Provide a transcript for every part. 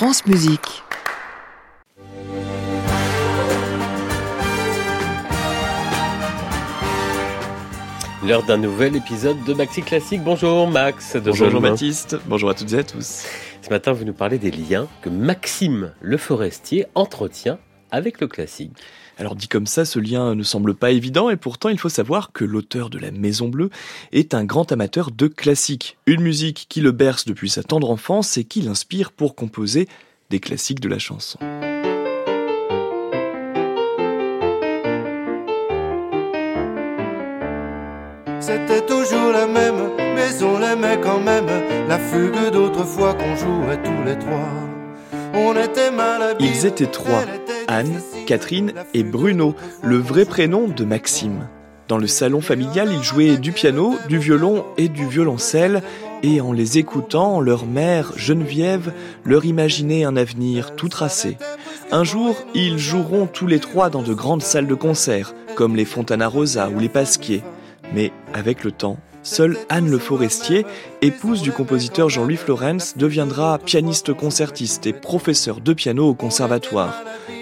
France Musique. L'heure d'un nouvel épisode de Maxi Classique. Bonjour Max. De Bonjour Jean-Main. Jean-Baptiste, bonjour à toutes et à tous. Ce matin, vous nous parlez des liens que Maxime Le Forestier entretient avec le classique. Alors dit comme ça, ce lien ne semble pas évident et pourtant il faut savoir que l'auteur de La Maison Bleue est un grand amateur de classique, une musique qui le berce depuis sa tendre enfance et qui l'inspire pour composer des classiques de la chanson. C'était toujours la même, mais on l'aimait quand même. La fugue d'autrefois qu'on jouait tous les trois. On était mal habillés. Ils étaient trois, Anne. Catherine et Bruno, le vrai prénom de Maxime. Dans le salon familial, ils jouaient du piano, du violon et du violoncelle, et en les écoutant, leur mère, Geneviève, leur imaginait un avenir tout tracé. Un jour, ils joueront tous les trois dans de grandes salles de concert, comme les Fontana Rosa ou les Pasquier. Mais avec le temps, seule Anne Le Forestier, épouse du compositeur Jean-Louis Florence, deviendra pianiste concertiste et professeur de piano au conservatoire.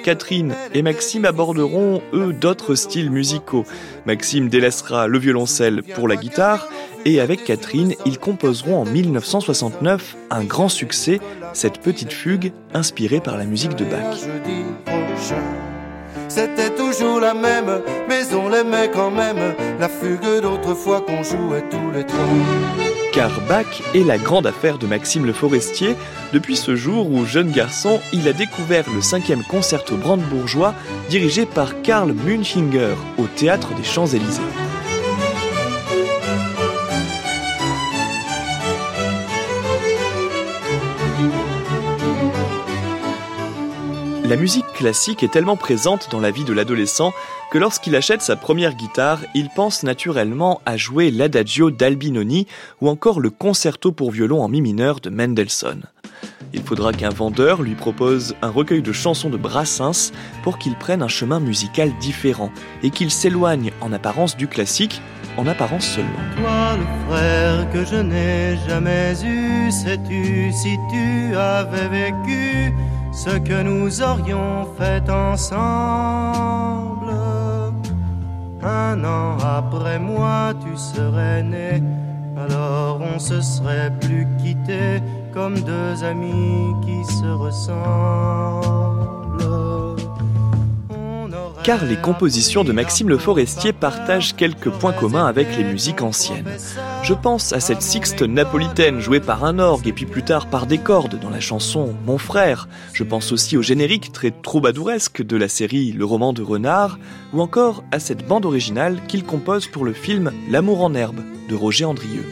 Catherine et Maxime aborderont, eux, d'autres styles musicaux. Maxime délaissera le violoncelle pour la guitare, et avec Catherine, ils composeront en 1969 un grand succès, cette petite fugue inspirée par la musique de Bach. C'était toujours la même, mais on l'aimait quand même. La fugue d'autrefois qu'on jouait tous les trois. Car Bach est la grande affaire de Maxime Le Forestier depuis ce jour où, jeune garçon, il a découvert le cinquième concerto brandebourgeois dirigé par Karl Münchinger au Théâtre des Champs-Élysées. La musique classique est tellement présente dans la vie de l'adolescent que lorsqu'il achète sa première guitare, il pense naturellement à jouer l'adagio d'Albinoni ou encore le concerto pour violon en mi mineur de Mendelssohn. Il faudra qu'un vendeur lui propose un recueil de chansons de Brassens pour qu'il prenne un chemin musical différent et qu'il s'éloigne en apparence du classique, en apparence seulement. Toi, le frère que je n'ai jamais eu, sais-tu si tu avais vécu ce que nous aurions fait ensemble Un an après moi, tu serais né, alors on se serait plus quitté comme deux amis qui se ressemblent. Car les compositions de Maxime Le Forestier partagent quelques points communs avec les musiques anciennes. Je pense à cette sixte napolitaine jouée par un orgue et puis plus tard par des cordes dans la chanson Mon frère. Je pense aussi au générique très troubadouresque de la série Le roman de Renard ou encore à cette bande originale qu'il compose pour le film L'amour en herbe de Roger Andrieux.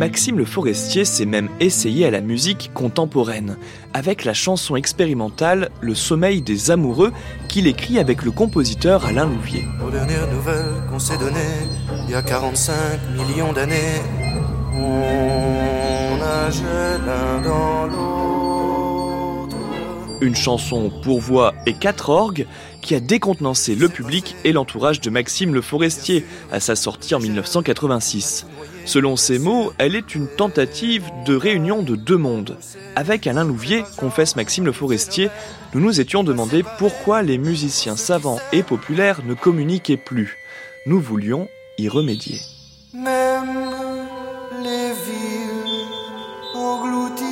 Maxime Le Forestier s'est même essayé à la musique contemporaine, avec la chanson expérimentale Le sommeil des amoureux qu'il écrit avec le compositeur Alain Louvier. Aux dernières nouvelles qu'on s'est données, il y a 45 millions d'années, on nageait l'un dans l'autre. Une chanson pour voix et quatre orgues qui a décontenancé le public et l'entourage de Maxime Le Forestier à sa sortie en 1986. Selon ses mots, elle est une tentative de réunion de deux mondes. Avec Alain Louvier, confesse Maxime Le Forestier, nous nous étions demandé pourquoi les musiciens savants et populaires ne communiquaient plus. Nous voulions y remédier. Même les villes englouties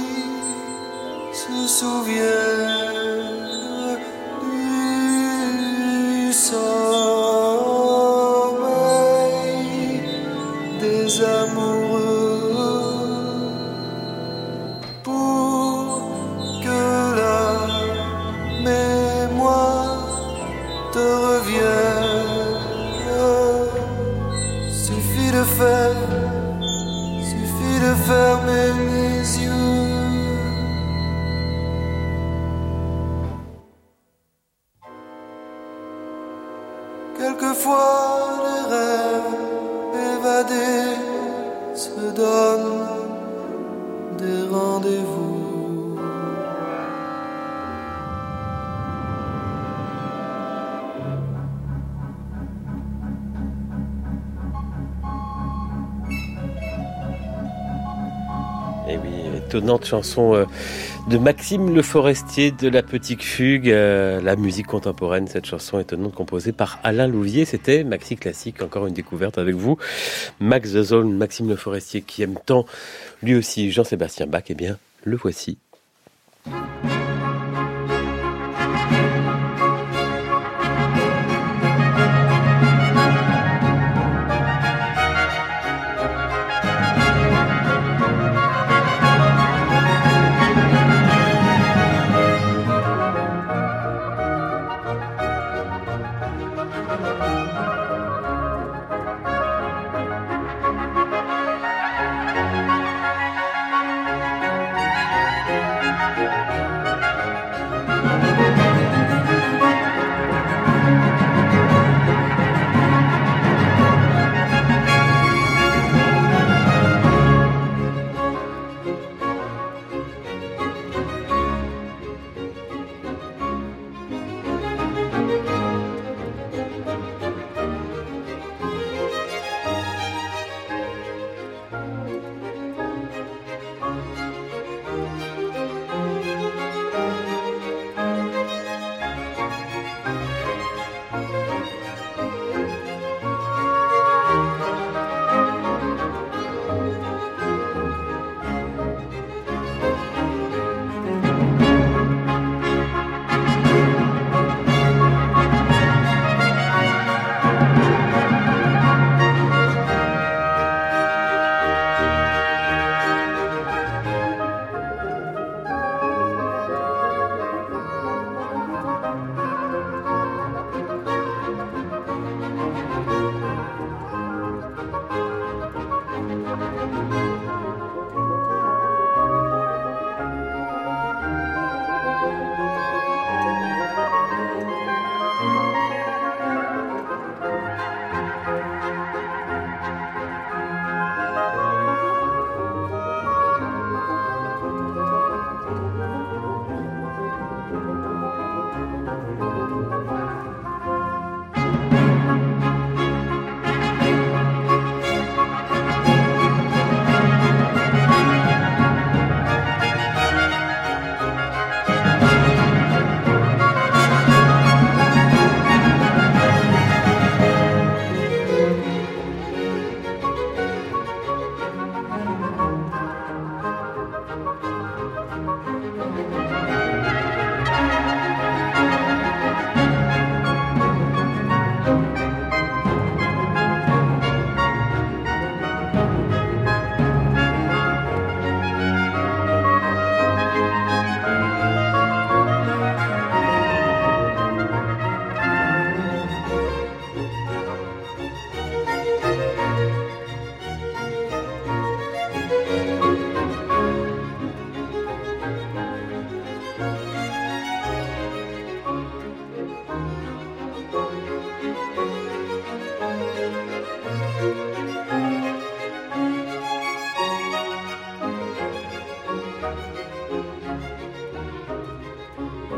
se souviennent te revienne. Suffit de faire, suffit de les yeux. Et oui, étonnante chanson euh, de Maxime Le Forestier de La Petite Fugue, euh, la musique contemporaine, cette chanson étonnante composée par Alain Louvier. C'était Maxi Classique, encore une découverte avec vous. Max Zone, Maxime Le Forestier qui aime tant lui aussi Jean-Sébastien Bach, eh bien, le voici.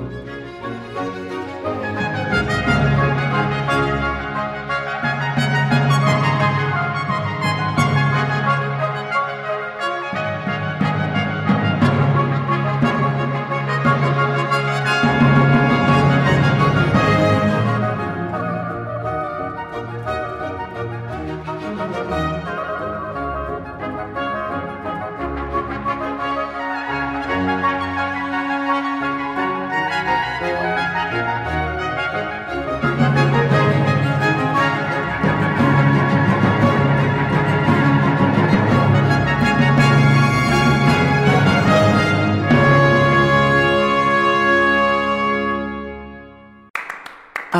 À